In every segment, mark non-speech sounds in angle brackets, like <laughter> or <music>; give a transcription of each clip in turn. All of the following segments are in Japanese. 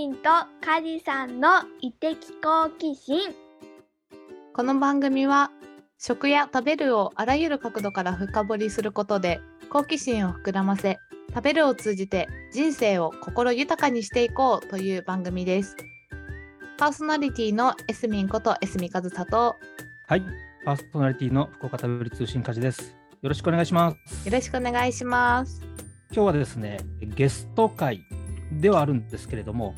ミンとカジさんの異的好奇心。この番組は食や食べるをあらゆる角度から深掘りすることで好奇心を膨らませ食べるを通じて人生を心豊かにしていこうという番組です。パーソナリティのエスミンことエスミカズサとはい、パーソナリティの福岡食べる通信家事です。よろしくお願いします。よろしくお願いします。今日はですね、ゲスト会ではあるんですけれども、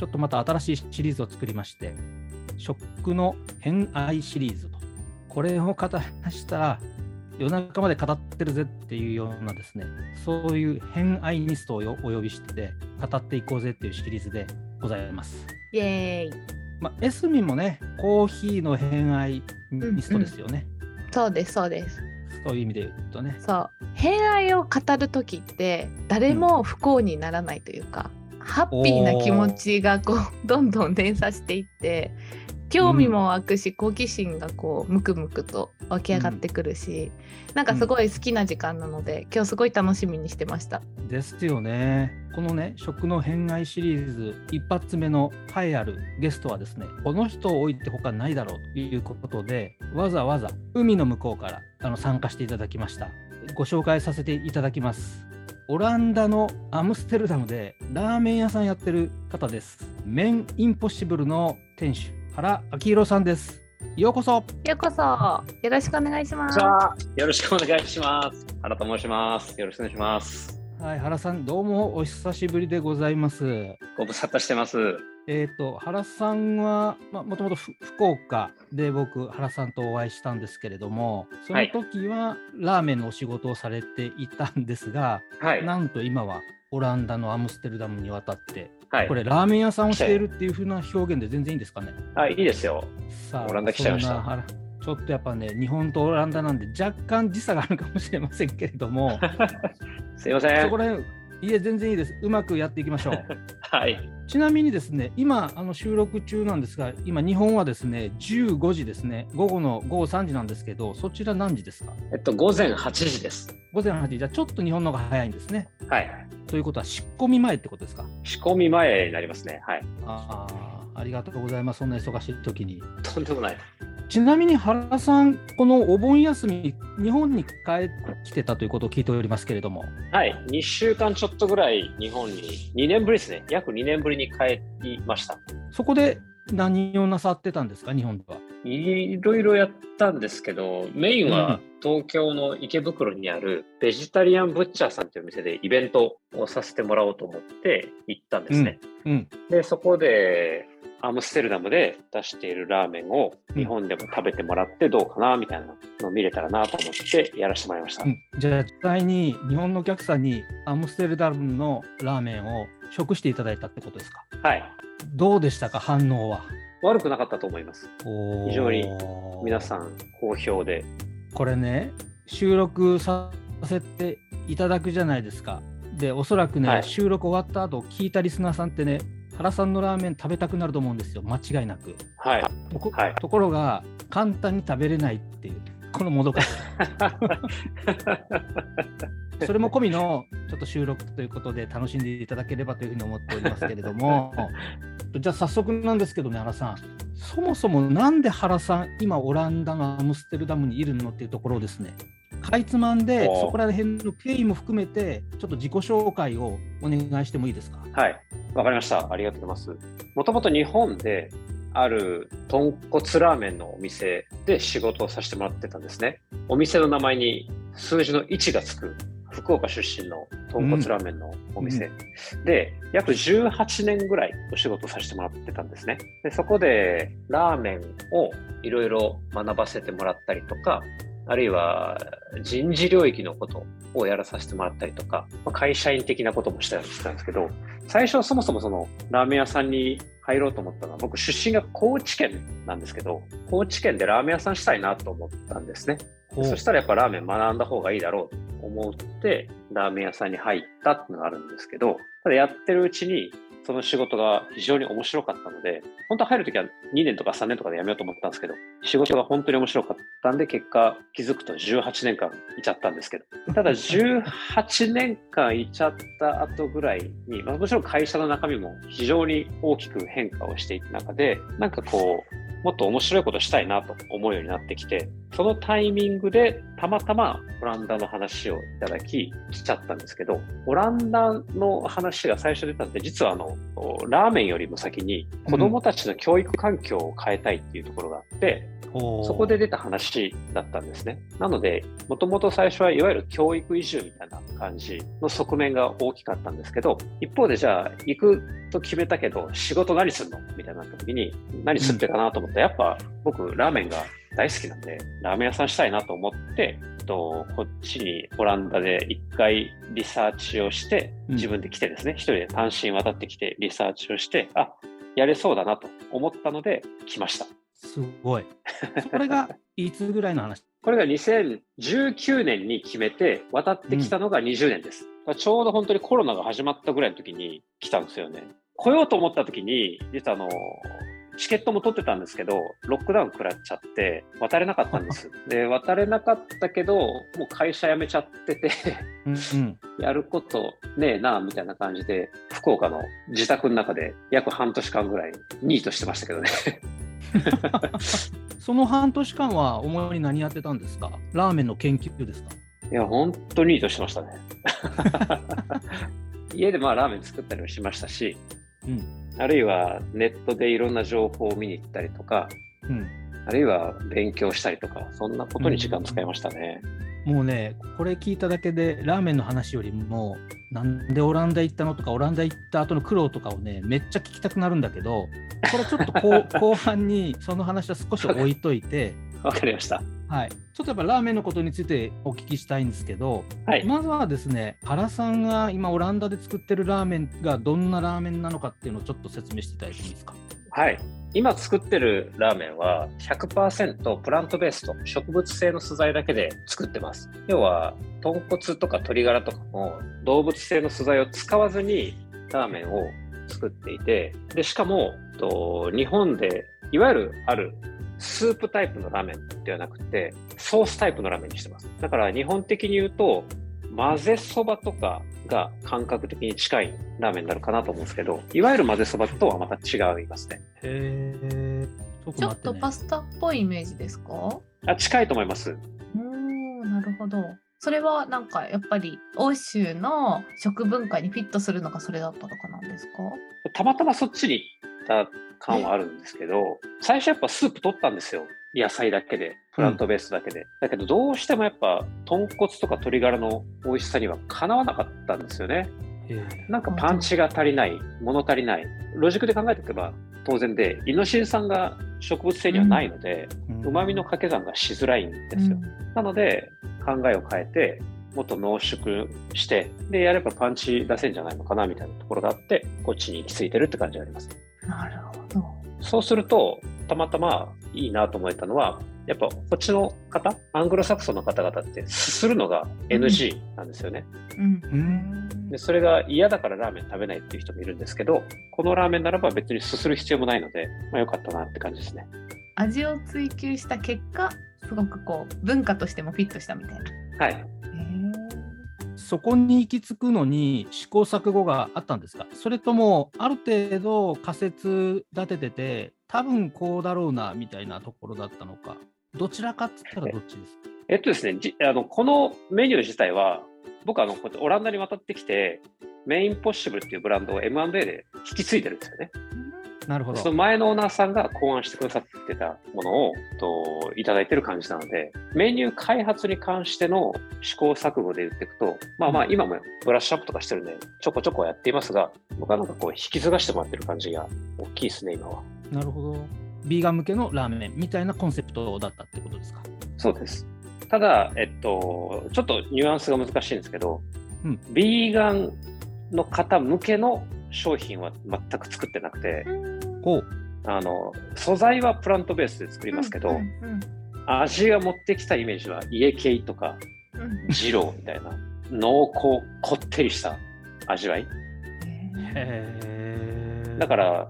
ちょっとまた新しいシリーズを作りまして、食の偏愛シリーズと。これを語らしたら、夜中まで語ってるぜっていうようなですね、そういう偏愛ニストをお呼びして、語っていこうぜっていうシリーズでございます。イエーイまあ、エスミンもね、コーヒーの偏愛ニストですよね。そうですそうですそういう意味で言うとね。そう偏愛を語る時って誰も不幸にならないというか、ハッピーな気持ちがこうどんどん連鎖していって興味も湧くし、好奇心がこうムクムクと湧き上がってくるし、なんかすごい好きな時間なので、今日すごい楽しみにしてました。ですよね。このね、食の偏愛シリーズ一発目の栄えあるゲストはですね、この人を置いて他ないだろうということで、わざわざ海の向こうからあの参加していただきました。ご紹介させていただきます。オランダのアムステルダムでラーメン屋さんやってる方です。メンインポッシブルの店主、原明宏さんです。ようこそ。ようこそよろしくお願いします。じゃあ、よろしくお願いします。原と申します。よろしくお願いします。はい、原さん、どうもお久しぶりでございます。ご無沙汰してます。えー、と原さんは、まあ、もともとふ福岡で僕原さんとお会いしたんですけれどもその時はラーメンのお仕事をされていたんですが、はい。なんと今はオランダのアムステルダムに渡って、はいこ。れラーメン屋さんをしているっていう風な表現で全然いいんですかね？あ、いいですよ。さオランダ来ちゃいましたちょっとやっぱね日本とオランダなんで若干時差があるかもしれませんけれども <laughs> すいませんそこ。ら辺いえ全然いいですうまくやっていきましょう。<laughs> はい。ちなみにですね、今、あの収録中なんですが、今、日本はですね、15時ですね、午後の午後3時なんですけど、そちら何時ですか？えっと、午前8時です。午前8時、じゃあちょっと日本の方が早いんですね。はい。ということは、仕込み前ってことですか？仕込み前になりますね。はい。ああ、ありがとうございます、そんな忙しい時に。とんでもない。ちなみに原さん、このお盆休み、日本に帰ってきてたということを聞いておりますけれども、はい。2週間ちょっとぐらい日本に、2年ぶりですね。約2年ぶりに帰りました。そこで何をなさってたんですか、日本では？いろいろやったんですけど、メインは東京の池袋にあるベジタリアンブッチャーさんという店でイベントをさせてもらおうと思って行ったんですね。うん、で、そこでアムステルダムで出しているラーメンを日本でも食べてもらってどうかなみたいなのを見れたらなと思ってやらせてもらいました。うん、じゃあ実際に日本のお客さんにアムステルダムのラーメンを食していただいたってことですか？はい。どうでしたか？反応は？悪くなかったと思います。非常に皆んさん好評で。これね収録させていただくじゃないですかでおそらくね、はい収録終わった後聞いたリスナーさんってね原さんのラーメン食べたくなると思うんですよ。間違いなく。はい。とこ,、はい。ところが簡単に食べれないっていうこのもどかしさ。<laughs> それも込みのちょっと収録ということで楽しんでいただければというふうに思っておりますけれども。<laughs> じゃあ早速なんですけどね原さん。そもそもなんで原さん今オランダのアムステルダムにいるのっていうところをですねかいつまんでそこら辺の経緯も含めてちょっと自己紹介をお願いしてもいいですか？はい。わかりました。ありがとうございます。もともと日本である豚骨ラーメンのお店で仕事をさせてもらってたんですね。お店の名前に数字の1がつく福岡出身の豚骨ラーメンのお店、で、約18年ぐらいお仕事をさせてもらってたんですね。でそこでラーメンをいろいろ学ばせてもらったりとか、あるいは人事領域のことをやらさせてもらったりとか、まあ会社員的なこともしたりしてたんですけど、最初そもそもそのラーメン屋さんに入ろうと思ったのは、僕出身が高知県なんですけど、高知県でラーメン屋さんしたいなと思ったんですね。そしたらやっぱラーメン学んだ方がいいだろうと思って、ラーメン屋さんに入ったっていうのがあるんですけど、ただやってるうちに、その仕事が非常に面白かったので、本当は入るときは2年とか3年とかで辞めようと思ったんですけど、仕事が本当に面白かったんで、結果気づくと18年間いちゃったんですけど、ただ18年間いちゃった後ぐらいに、まあ、もちろん会社の中身も非常に大きく変化をしていく中で、なんかこう、もっと面白いことしたいなと思うようになってきて、そのタイミングでたまたまオランダの話をいただき、来ちゃったんですけど、オランダの話が最初出たんで、実はあの、ラーメンよりも先に子供たちの教育環境を変えたいっていうところがあって、そこで出た話だったんですね。なので、もともと最初はいわゆる教育移住みたいな感じの側面が大きかったんですけど、一方でじゃあ行くと決めたけど、仕事何するのみたいになった時に、何すってかなと思って、やっぱ僕ラーメンが大好きなんで、ラーメン屋さんしたいなと思って、とこっちにオランダで一回リサーチをして、うん自分で来てですね、一人で単身渡ってきてリサーチをして、あ、やれそうだなと思ったので来ました。すごい。これが <laughs> いつぐらいの話？これが2019年に決めて渡ってきたのが20年です。ちょうど本当にコロナが始まったぐらいの時に来たんですよね。来ようと思った時に、実はあの、チケットも取ってたんですけど、ロックダウン食らっちゃって、渡れなかったんです。<laughs> で、渡れなかったけど、もう会社辞めちゃってて、うんうん。やることねえな、みたいな感じで、福岡の自宅の中で約半年間ぐらいニートしてましたけどね。<laughs> その半年間は主に何やってたんですか？ラーメンの研究ですか？いや、本当にいいとしてましたね。<laughs> 家でまあラーメン作ったりもしましたし、うん。あるいはネットでいろんな情報を見に行ったりとか、うん。あるいは勉強したりとか、そんなことに時間使いましたね。もうね、これ聞いただけで、ラーメンの話よりも、なんでオランダ行ったのとか、オランダ行った後の苦労とかをね、めっちゃ聞きたくなるんだけど、これちょっと <laughs> 後半にその話は少し置いといて、わかりました。はい、ちょっとやっぱラーメンのことについてお聞きしたいんですけど、はい。まずはですね、原さんが今オランダで作ってるラーメンがどんなラーメンなのかっていうのをちょっと説明していただいてもいいですか？はい。今作ってるラーメンは100%プラントベースと植物性の素材だけで作ってます。要は、豚骨とか鶏ガラとかも動物性の素材を使わずにラーメンを作っていて、で、しかも、と日本でいわゆるあるスープタイプのラーメンではなくて、ソースタイプのラーメンにしてます。だから日本的に言うと、混ぜそばとかが感覚的に近いラーメンになるかなと思うんですけど、いわゆる混ぜそばとはまた違いますね。へえ。ちょっとパスタっぽいイメージですか？あ近いと思います。うーんなるほど。それはなんかやっぱり欧州の食文化にフィットするのがそれだったとかなんですか？たまたまそっちにた感はあるんですけど、最初やっぱスープ取ったんですよ。野菜だけで、プラントベースだけで。だけどどうしてもやっぱ豚骨とか鶏ガラの美味しさにはかなわなかったんですよね。なんかパンチが足りない、物足りない。ロジックで考えておけば当然で、イノシン酸が植物性にはないので、うまみの掛け算がしづらいんですよ。なので、考えを変えて、もっと濃縮して、で、やればパンチ出せんじゃないのかな、みたいなところがあって、こっちに行き着いてるって感じがあります。なるほど。そうすると、たまたまいいなと思えたのは、やっぱこっちの方、アングロサクソンの方々って、すするのが NG なんですよね。うんうんで、それが嫌だからラーメン食べないっていう人もいるんですけど、このラーメンならば別にすする必要もないので、まあよかったなって感じですね。味を追求した結果すごくこう文化としてもフィットしたみたいな。はい。へそこに行き着くのに試行錯誤があったんですか？それともある程度仮説立ててて多分こうだろうなみたいなところだったのか。どちらかっつったらどっちですか？えっとですね、じあのこのメニュー自体は、僕あのこうやってオランダに渡ってきて、メインポッシブルっていうブランドを M&A で引き継いでるんですよね。なるほど。その前のオーナーさんが考案してくださってたものをといただいてる感じなので、メニュー開発に関しての試行錯誤で言っていくと、まあまあ今もブラッシュアップとかしてるんで、ちょこちょこやっていますが、僕はなんかこう引き継がしてもらってる感じが大きいですね、今は。なるほど。ビーガン向けのラーメンみたいなコンセプトだったってことですか？そうです。ただ、えっと、ちょっとニュアンスが難しいんですけど、うん。ビーガンの方向けの商品は全く作ってなくて、あの、素材はプラントベースで作りますけど、うんうん味が持ってきたイメージは家系とか二郎みたいな濃厚こってりした味わいへだから、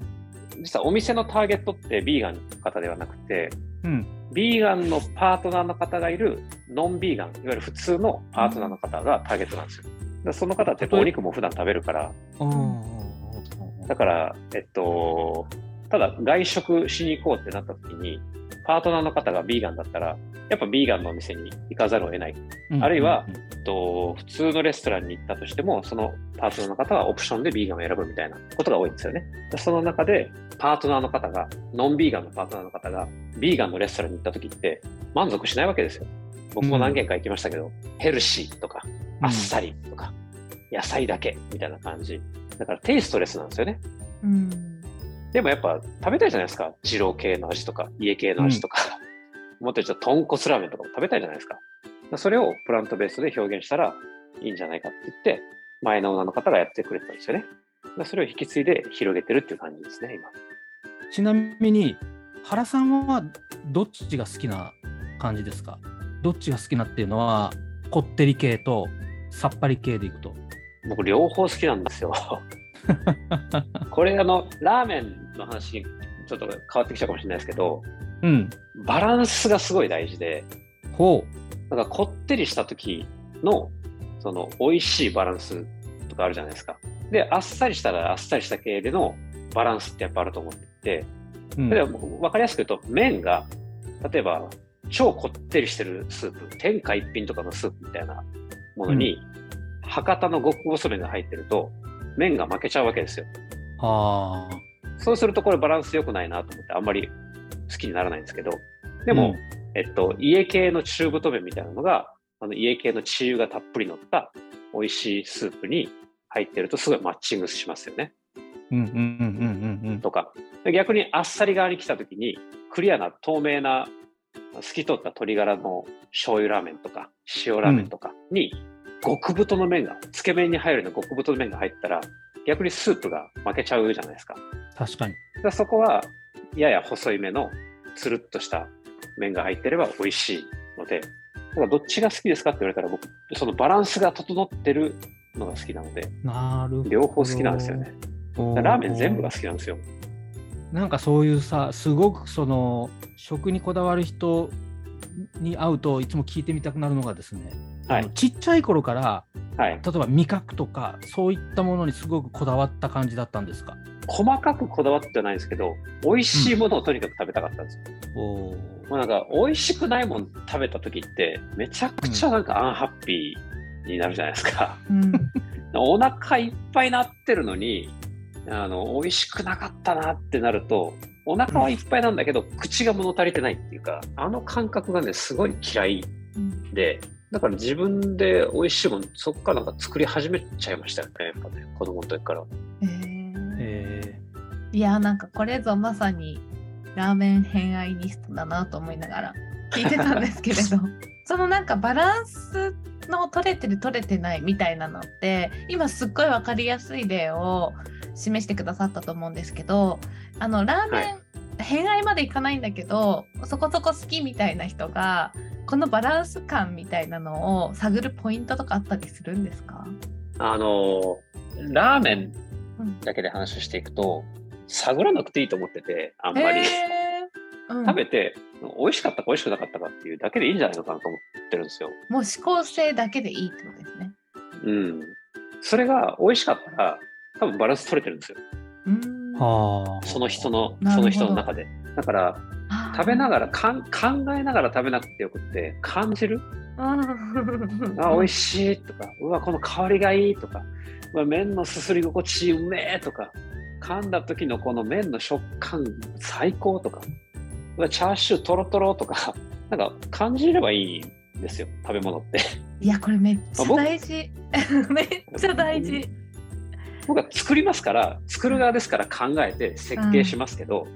実はお店のターゲットってビーガンの方ではなくて、うん。ビーガンのパートナーの方がいるノンビーガン、いわゆる普通のパートナーの方がターゲットなんですよ。だからその方ってお肉も普段食べるから、うん。だから、えっと、ただ外食しに行こうってなった時に、パートナーの方がビーガンだったら、やっぱビーガンのお店に行かざるを得ない。うんあるいは、えっと、普通のレストランに行ったとしても、そのパートナーの方はオプションでビーガンを選ぶみたいなことが多いんですよね。でその中で、パートナーの方が、ノンビーガンのパートナーの方が、ビーガンのレストランに行った時って、満足しないわけですよ。僕も何軒か行きましたけど、ヘルシーとか、あっさりとか、野菜だけみたいな感じ。だからテイストレスなんですよね。うんでもやっぱ食べたいじゃないですか。二郎系の味とか、家系の味とか。もっと言っ豚骨ラーメンとかも食べたいじゃないですか。それをプラントベースで表現したらいいんじゃないかって言って、前のオーナーの方がやってくれてたんですよね。それを引き継いで広げてるっていう感じですね、今。ちなみに、原さんはどっちが好きな感じですか？どっちが好きなっていうのは、こってり系とさっぱり系でいくと。僕、両方好きなんですよ。<laughs> これ、あの、ラーメンの話にちょっと変わってきちゃうかもしれないですけど、うん。バランスがすごい大事で、ほなんかこってりした時の、その、美味しいバランスとかあるじゃないですか。で、あっさりしたらあっさりした系でのバランスってやっぱあると思っていて、う。うん例えば分かりやすく言うと、麺が、例えば、超こってりしてるスープ、天下一品とかのスープみたいなものに、博多の極細麺が入ってると、麺が負けちゃうわけですよ。ああ。そうするとこれバランス良くないなと思ってあんまり好きにならないんですけど、でも、えっと、家系の中太麺みたいなのが、あの家系の血油がたっぷり乗った美味しいスープに入ってるとすごいマッチングしますよね。うんうんうんうんうんうん。とか。で逆にあっさり側に来た時に、クリアな透明な透き通った鶏ガラの醤油ラーメンとか塩ラーメンとかに、極太の麺が、つけ麺に入るような極太の麺が入ったら、逆にスープが負けちゃうじゃないですか。確かに。だからそこは、やや細いめのつるっとした麺が入ってれば美味しいので、だからどっちが好きですかって言われたら僕、そのバランスが整ってるのが好きなので、なる。両方好きなんですよね。ラーメン全部が好きなんですよ。なんかそういうさ、すごくその食にこだわる人に会うといつも聞いてみたくなるのがですね、はいちっちゃい頃からはい。例えば味覚とかそういったものにすごくこだわった感じだったんですか？細かくこだわってはないんですけど、美味しいものをとにかく食べたかったんですよ。おもうなんか、美味しくないもの食べた時って、めちゃくちゃなんかアンハッピーになるじゃないですか。うん <laughs> お腹いっぱいになってるのに、あの、美味しくなかったなってなると、お腹はいっぱいなんだけど、口が物足りてないっていうか、あの感覚がね、すごい嫌いで、だから自分で美味しいもの、そこからなんか作り始めちゃいましたよね、やっぱね、子供の時から。へー。えいやなんかこれぞまさにラーメン偏愛ニストだなと思いながら聞いてたんですけれど。<laughs> そのなんかバランスの取れてる取れてないみたいなのって今すっごい分かりやすい例を示してくださったと思うんですけどあのラーメン、偏愛までいかないんだけどそこそこ好きみたいな人がこのバランス感みたいなのを探るポイントとかあったりするんですか？あの、ラーメンうんだけで話をしていくと、探らなくていいと思ってて、あんまり。へー。うん。食べて、美味しかったか美味しくなかったかっていうだけでいいんじゃないのかなと思ってるんですよ。もう指向性だけでいいってことですね。うん。それが美味しかったら、多分バランス取れてるんですよ。うーんはあ。その人の、その人の中で。だから、食べながらかん、考えながら食べなくてよくって、感じる？うんあ、美味しいとか、うわ、この香りがいいとか、うわ麺のすすり心地うめえとか、噛んだ時のこの麺の食感最高とか、チャーシュートロトロとか、<laughs> なんか感じればいいんですよ、食べ物って。いやこれめっちゃ大事。<laughs> めっちゃ大事。僕は作りますから、作る側ですから考えて設計しますけど、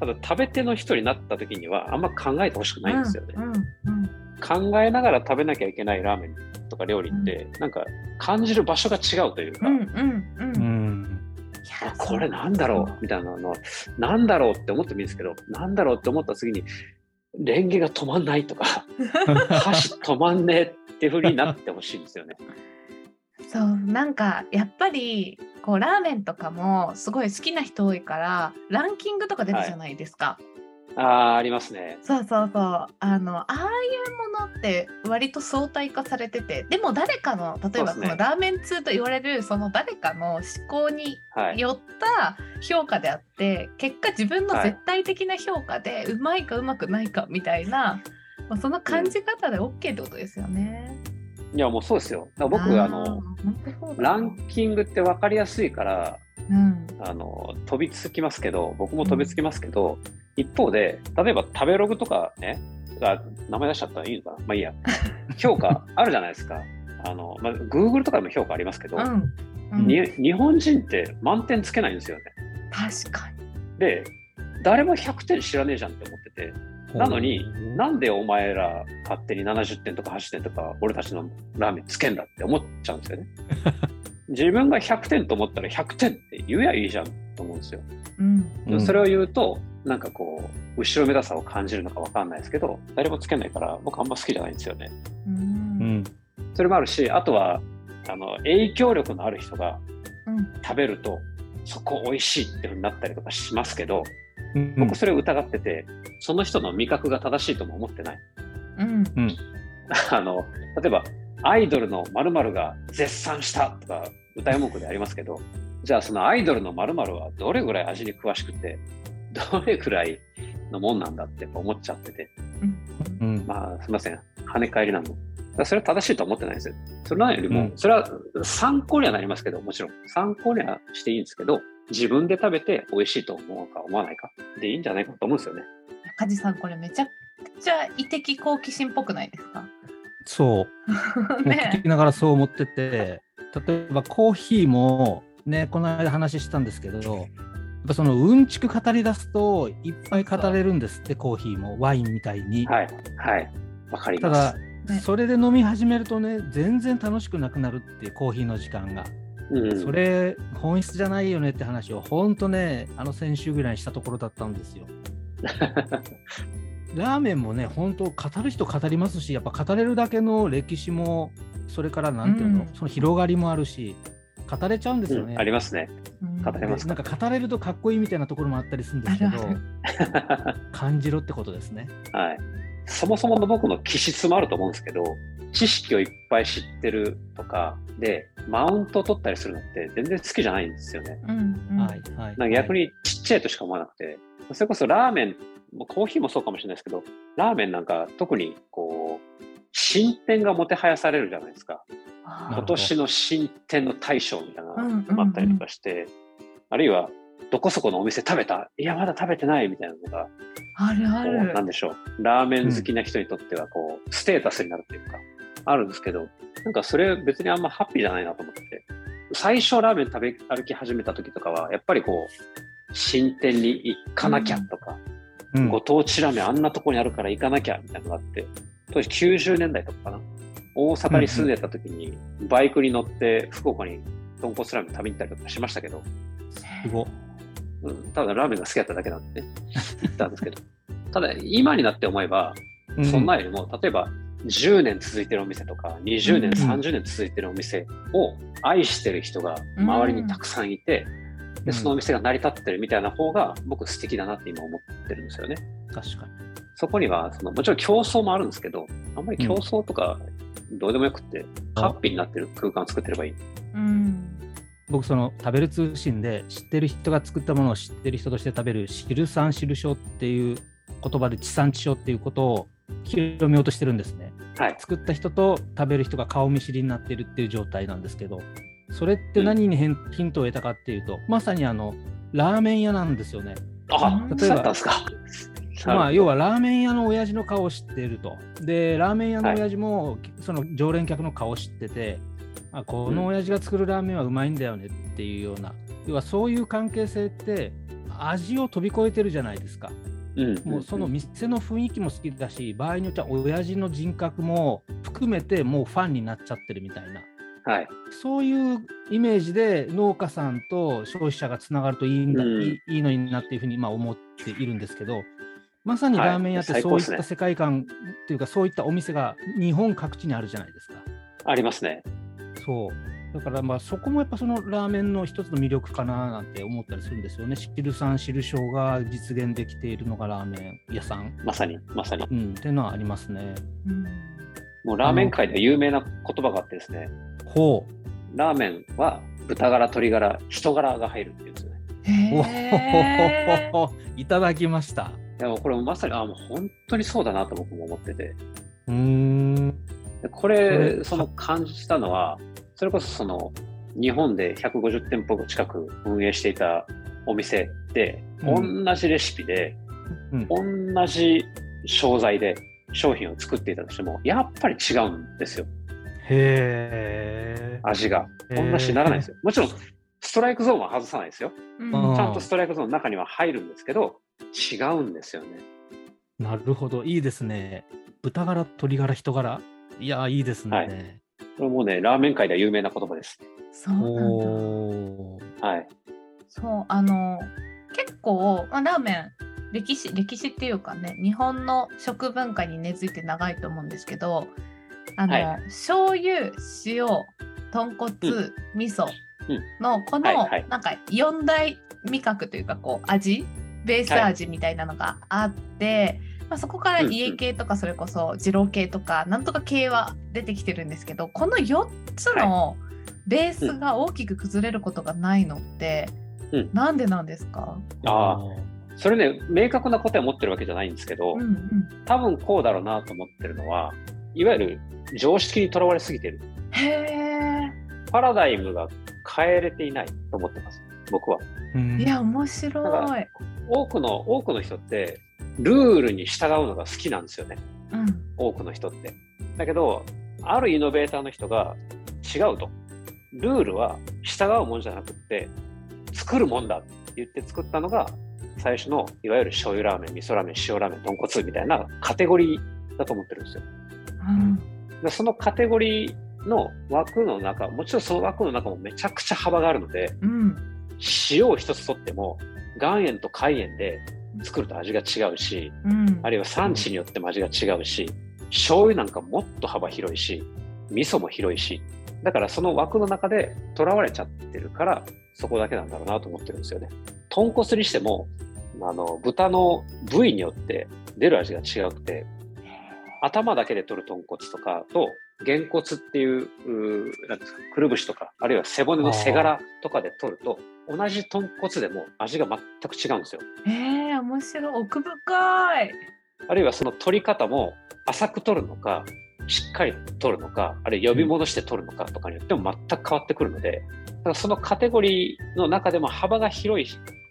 ただ食べ手の人になった時にはあんま考えてほしくないんですよね。うんうん考えながら食べなきゃいけないラーメンとか料理って、なんか感じる場所が違うというか、うんうんうんこれなんだろう？みたいなのなんだろうって思ってもいいんですけどなんだろうって思った次にレンゲが止まんないとか <laughs> 箸止まんねえってふうになってほしいんですよね。そうなんかやっぱりこうラーメンとかもすごい好きな人多いからランキングとか出るじゃないですか。ああ、ありますね。そうそうそうあのああいうものって割と相対化されててでも誰かの例えばそのラーメン通と言われるその誰かの思考にはい。よった評価であって結果自分の絶対的な評価でうまいかうまくないかみたいな、まあその感じ方で OK ってことですよね。いや、もうそうですよ。だ僕、あの、ランキングって分かりやすいから、うんあの、飛びつきますけど、僕も飛びつきますけど、一方で、例えば食べログとかね、あ名前出しちゃったらいいのかな？まあいいや。評価あるじゃないですか。<laughs> あの、まあ、Google とかでも評価ありますけど、うんうんに日本人って満点つけないんですよね。確かに。で、誰も100点知らねえじゃんって思ってて、なのに、なんでお前ら勝手に70点とか80点とか俺たちのラーメンつけんだって思っちゃうんですよね。<laughs> 自分が100点と思ったら100点って言えばいいじゃんと思うんですよ。うんうんそれを言うと、なんかこう、後ろめたさを感じるのかわかんないですけど、誰もつけないから僕あんま好きじゃないんですよね。うんうん。それもあるし、あとは、あの、影響力のある人がうん食べると、そこ美味しいってふうになったりとかしますけど、うん僕それを疑ってて、その人の味覚が正しいとも思ってない。うん <laughs> あの、例えば、アイドルの〇〇が絶賛したとか歌い文句でありますけど、じゃあそのアイドルの〇〇はどれぐらい味に詳しくて、どれぐらいのもんなんだって思っちゃってて、うん。まあすみません、跳ね返りなんで。だからそれは正しいとは思ってないんですよ。それなよりも、うんそれは参考にはなりますけど、もちろん参考にはしていいんですけど、自分で食べて美味しいと思うか思わないかでいいんじゃないかと思うんですよね。梶さんこれめちゃくちゃ異的好奇心っぽくないですか？そう。も <laughs> う聞ねきながらそう思ってて、例えばコーヒーもね、この間話したんですけど、ぱそのうんちく語り出すといっぱい語れるんですって、コーヒーもワインみたいに。はい、はい、わかりたますだ。、ねそれで飲み始めるとね、全然楽しくなくなるっていうコーヒーの時間が。うん、それ、本質じゃないよねって話を、本当ね、あの先週ぐらいにしたところだったんですよ。<laughs> ラーメンもね、本当、語る人語りますし、やっぱ語れるだけの歴史も、それからなんていうの、うんその広がりもあるし、語れちゃうんですよね。うんありますね。うん語れますでなんか語れるとかっこいいみたいなところもあったりするんですけど感じろってことですね。はい。そもそもの僕の気質もあると思うんですけど、知識をいっぱい知ってるとかで、マウントを取ったりするのって全然好きじゃないんですよね。うんうんはいはい。なんか逆にちっちゃいとしか思わなくて、それこそラーメン、コーヒーもそうかもしれないですけど、ラーメンなんか特にこう、進展がもてはやされるじゃないですか。あ今年の進展の大賞みたいなうんうんうん。のがあったりとかして、あるいは、どこそこのお店食べた？いや、まだ食べてないみたいなのが、あるあこうなるんでしょう、ラーメン好きな人にとっては、こう、ステータスになるというか、あるんですけど、なんかそれ別にあんまハッピーじゃないなと思ってて、最初ラーメン食べ歩き始めた時とかは、やっぱりこう、新店に行かなきゃとか、うん。ご当地ラーメンあんなとこにあるから行かなきゃみたいなのがあって、当時90年代とかかな。大阪に住んでた時に、バイクに乗って福岡に豚骨ラーメン食べに行ったりとかしましたけど、すごうん、ただラーメンが好きだっただけなんでね、<laughs> 行ったんですけど。ただ今になって思えば、うそんなよりも、例えば10年続いてるお店とか、20年、うん30年続いてるお店を愛してる人が周りにたくさんいて、で、そのお店が成り立ってるみたいな方が僕素敵だなって今思ってるんですよね。確かに。そこには、そのもちろん競争もあるんですけど、あんまり競争とかどうでもよくって、ハッピーになってる空間を作ってればいい。うん僕その食べる通信で知ってる人が作ったものを知ってる人として食べる知産知る症っていう言葉で地産地消っていうことを広めようとしてるんですね。はい。作った人と食べる人が顔見知りになってるっていう状態なんですけどそれって何に変ヒントを得たかっていうとまさにあのラーメン屋なんですよね。あ、例えばまあ、要は、はラーメン屋の親父の顔を知っていると。で、ラーメン屋の親父も、その常連客の顔を知ってて、あこの親父が作るラーメンはうまいんだよねっていうような、要はそういう関係性って、味を飛び越えてるじゃないですか。うん、もうその店の雰囲気も好きだし、場合によっては親父の人格も含めてもうファンになっちゃってるみたいな。はい。そういうイメージで農家さんと消費者がつながるといいんだ、うんいいいいのになっていうふうにまあ思っているんですけど、まさにはいラーメン屋ってそういった世界観っていうか、そういったお店が日本各地にあるじゃないですか。ありますね。そう。だからまあそこもやっぱそのラーメンの一つの魅力かななんて思ったりするんですよね。汁酸汁症が実現できているのがラーメン屋さん、まさに、まさに。うん、っていうのはありますね。うんもうラーメン界で有名な言葉があってですね、ほラーメンは豚柄、鶏柄、人柄が入るっていうんですよね。<laughs> おほいただきました。でもこれまさに、あもう本当にそうだなと僕も思ってて。うーん。でここれ、れその感じたのは、それこそその、日本で150店舗近く運営していたお店で、うん同じレシピで、うん同じ商材で商品を作っていたとしても、やっぱり違うんですよ、へえ。味が。同じにならないですよ。もちろん、ストライクゾーンは外さないですよ。うんあちゃんとストライクゾーンの中には入るんですけど、違うんですよね。なるほど、いいですね。豚柄、鶏柄、人柄。いや、いいですね。はいこれもうね、ラーメン界では有名な言葉です。そうなんだおーはい。そうあの結構、まあ、ラーメン歴史歴史っていうかね日本の食文化に根付いて長いと思うんですけどあの、はい醤油塩豚骨、うん味噌うんのこの、はいはいなんか四大味覚というかこう味ベース味みたいなのがあって、まあ、そこからうんうん家系とかそれこそ二郎系とかなんとか系は出てきてるんですけどこの4つのベースが大きく崩れることがないのって、うんなんでなんですか、ああ、それね、明確な答えを持ってるわけじゃないんですけど、うんうん、多分こうだろうなと思ってるのは、いわゆる常識にとらわれすぎてる。へえパラダイムが変えれていないと思ってます、僕は。うんいや面白だい。多くの、多くの人って、ルールに従うのが好きなんですよね。うん多くの人って。だけど、あるイノベーターの人が違うと。ルールは従うもんじゃなくって、作るもんだって言って作ったのが、最初のいわゆる醤油ラーメン、味噌ラーメン、塩ラーメン、豚骨みたいなカテゴリーだと思ってるんですよ。うんでそのカテゴリーの枠の中、もちろんその枠の中もめちゃくちゃ幅があるので、うん塩を一つとっても、岩塩と海塩で作ると味が違うし、うん。あるいは産地によっても味が違うし、醤油なんかもっと幅広いし、味噌も広いし、だからその枠の中で囚われちゃってるから、そこだけなんだろうなと思ってるんですよね。豚骨にしても、あの、豚の部位によって出る味が違くて、頭だけで取る豚骨とかと、げん骨っていう、うーなんですか、くるぶしとか、あるいは背骨の背柄とかで取ると、同じ豚骨でも味が全く違うんですよ。えー、面白い奥深い。あるいはその取り方も浅く取るのか、しっかり取るのか、あるいは呼び戻して取るのかとかによっても全く変わってくるので、だからそのカテゴリーの中でも幅が広い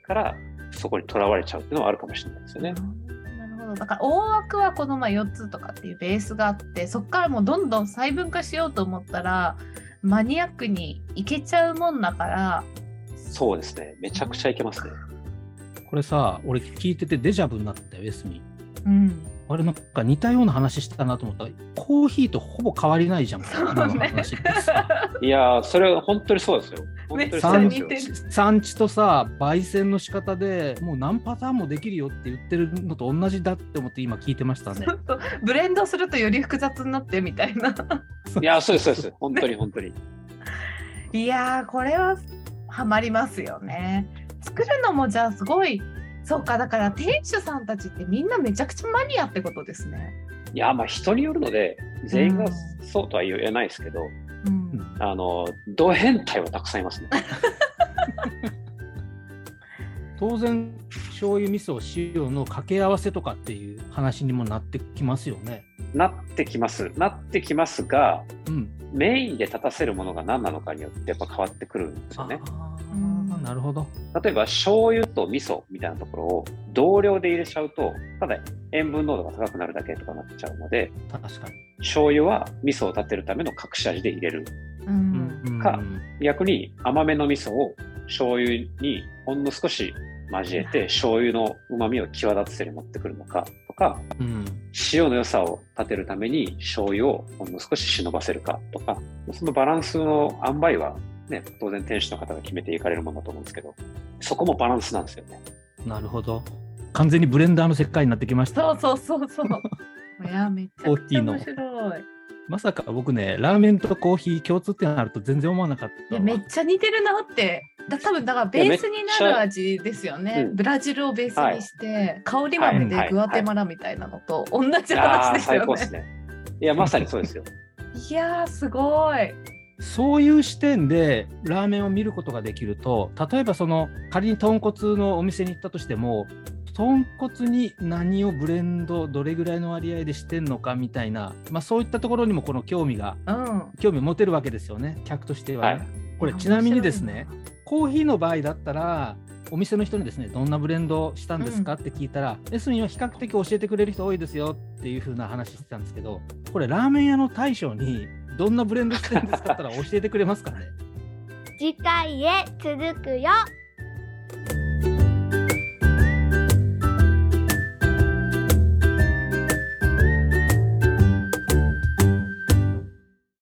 から、そこにとらわれちゃうっていうのはあるかもしれないですよね。なるほどだから大枠はこのまあ4つとかっていうベースがあってそこからもうどんどん細分化しようと思ったらマニアックにいけちゃうもんだからそうですね。めちゃくちゃいけますね。これさ、俺聞いててデジャブになったよ、エスミ。うんあれなんか似たような話したなと思った。ら、コーヒーとほぼ変わりないじゃん、そう今のね話ってさ。<laughs> いやー、それは本当にそうですよ。本当にそう産産地とさ、焙煎の仕方でもう何パターンもできるよって言ってるのと同じだって思って今聞いてましたね。ブレンドするとより複雑になってみたいな。いやー、そうです、そうです。本当に本当に。いやーこれはハマりますよね。作るのもじゃあすごいそうかだから店主さんたちってみんなめちゃくちゃマニアってことですねいやー、まあ人によるので、全員がうんそうとは言えないですけど、うんあの、ド変態はたくさんいますね。<laughs> 当然、醤油、味噌、塩の掛け合わせとかっていう話にもなってきますよね。なってきます。なってきますが、うん。メインで立たせるものが何なのかによってやっぱ変わってくるんですよね。あうんあ、なるほど。例えば醤油と味噌みたいなところを同量で入れちゃうと、ただ塩分濃度が高くなるだけとかなっちゃうので、確かに。醤油は味噌を立てるための隠し味で入れる。うんうんか逆に甘めの味噌を醤油にほんの少し交えて醤油の旨味を際立たせる持ってくるのかとか、うん。塩の良さを立てるために醤油をほんの少し忍ばせるかとか、そのバランスの塩梅はね、当然店主の方が決めていかれるものだと思うんですけど、そこもバランスなんですよね。なるほど。完全にブレンダーの世界になってきました。そうそうそうそう <laughs> いやめっちゃくちゃ面白いまさか僕ね、ラーメンとコーヒー共通点あると全然思わなかったわ。いやめっちゃ似てるなってだ多分だからベースになる味ですよね、うんブラジルをベースにして、香り豆はいはいでグアテマラみたいなのと同じ話ですよね最高ですね。いや、まさにそうですよ。いやーすごいそういう視点でラーメンを見ることができると、例えばその仮に豚骨のお店に行ったとしても、豚骨に何をブレンド、どれぐらいの割合でしてんのかみたいな、まあ、そういったところにもこの興味が、うん。興味を持てるわけですよね、客としては。ね。はい。これ、ちなみにですね、コーヒーの場合だったら、お店の人にですね、どんなブレンドしたんですかって聞いたら、エスミンは比較的教えてくれる人多いですよっていう風な話してたんですけど、これ、ラーメン屋の大将に、どんなブレンドしてるんですかったら教えてくれますかね。次回へ続くよ。